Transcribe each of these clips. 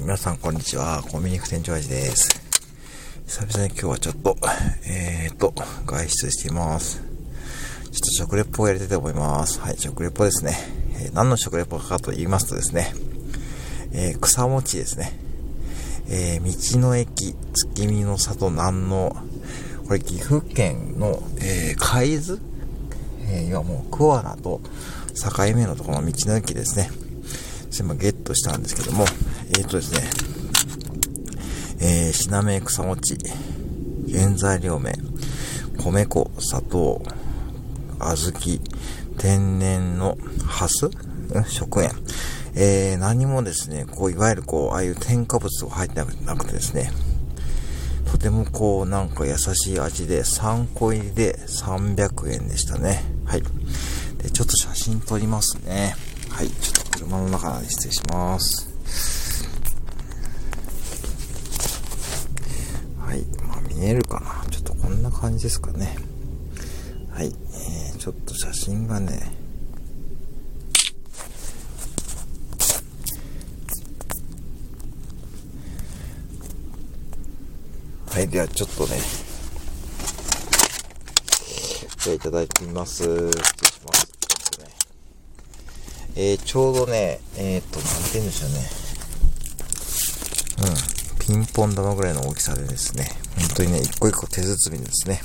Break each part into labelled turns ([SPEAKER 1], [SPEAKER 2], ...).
[SPEAKER 1] 皆さんこんにちは。コンビニ店長味です。久々に今日はちょっと、えーと、外出しています。ちょっと食レポをやりたいと思います。はい、食レポですね。えー、何の食レポかと言いますとですね、えー、草餅ですね。えー、道の駅、月見の里南の、これ岐阜県の、えー、海津？えー、今もう桑名と境目のところの道の駅ですね。今ゲットしたんですけども、えっ、ー、とですね、えー、シナメ草餅、原材料名、米粉、砂糖、小豆、天然のハス食塩。えー、何もですね、こう、いわゆるこう、ああいう添加物が入ってなくてですね、とてもこう、なんか優しい味で、3個入りで300円でしたね。はい。で、ちょっと写真撮りますね。はい。ちょっと車の中なんで失礼します。はい。まあ、見えるかな？ちょっとこんな感じですかね。はい。えー、ちょっと写真がね、はい。では、ちょっとね、じゃあいただいてみます。失礼します。ちょっとね。えー、ちょうどね、えー、っと、なんて言うんでしょうね。ピンポン玉ぐらいの大きさでですね、本当にね、一個一個手包みですね。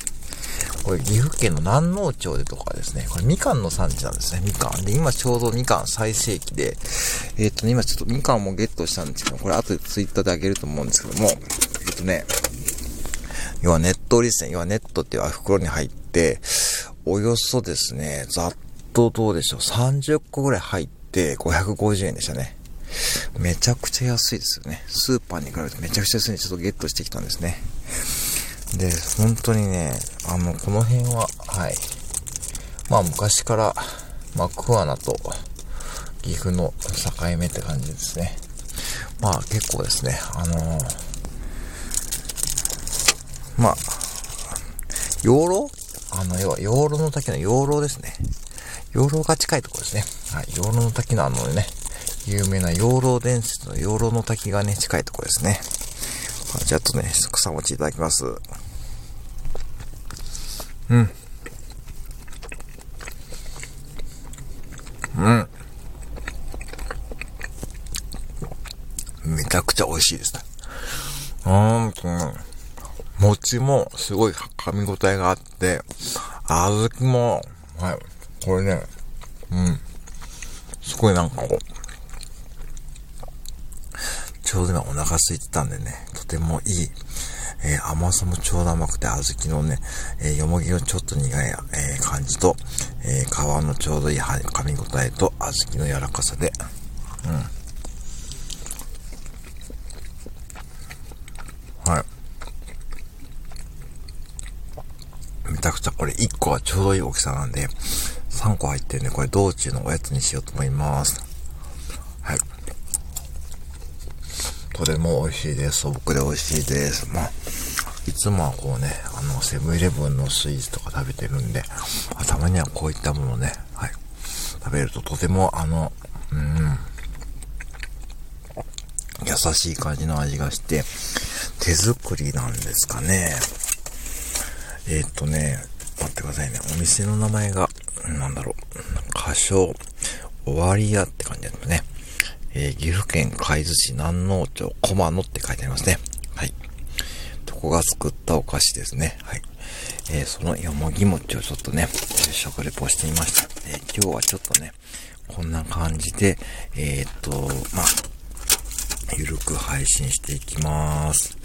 [SPEAKER 1] これ岐阜県の南農町でとかですね、これみかんの産地なんですね、みかん。で、今ちょうどみかん最盛期で、えっ、とね、今ちょっとみかんもゲットしたんですけど、これ後でツイッターであげると思うんですけども、えっ、とね、要はネット売りですね。要はネットっていう袋に入って、およそですね、ざっとどうでしょう、30個ぐらい入って550円でしたね。めちゃくちゃ安いですよね。スーパーに比べてめちゃくちゃ安いんでちょっとゲットしてきたんですね。で、本当にね、あの、この辺は、はい。まあ昔から、まあ、桑名と岐阜の境目って感じですね。まあ結構ですね、あのー、まあ、養老？あの、要は養老の滝の養老ですね。養老が近いところですね。はい。養老の滝のあのね、有名な養老伝説の養老の滝がね、近いところですね。じゃあ、とね、草餅いただきます。うん。うん。めちゃくちゃ美味しいですね。うん、うん。餅もすごい噛み応えがあって、小豆も、はい、これね、うん。すごいなんかこう、ちょうど今お腹空いてたんでね、とてもいい、えー、甘さもちょうど甘くて、小豆のね、えー、よもぎのちょっと苦い、えー、感じと、え皮のちょうどいい噛み応えと、小豆の柔らかさで、うん。はい。めちゃくちゃこれ1個はちょうどいい大きさなんで、3個入ってるんで、これ道中のおやつにしようと思います。はい。とても美味しいです。素朴で美味しいです。まあ、いつもはこうね、あの、セブンイレブンのスイーツとか食べてるんで、たまにはこういったものね、はい。食べるととても、あの、うん、優しい感じの味がして、手作りなんですかね。えー、っとね、待ってくださいね。お店の名前が、なんだろう、歌唱、終わり屋って感じですね。えー、岐阜県海津市南農町駒野って書いてありますね。はい。ここが作ったお菓子ですね。はい。えー、そのよもぎ餅をちょっとね、食レポしてみました。えー、今日はちょっとね、こんな感じで、えっと、まあ、ゆるく配信していきます。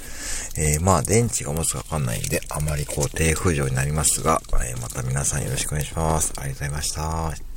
[SPEAKER 1] えー、まあ、電池が持つかわかんないんで、あまりこう低浮上になりますが、えー、また皆さんよろしくお願いします。ありがとうございました。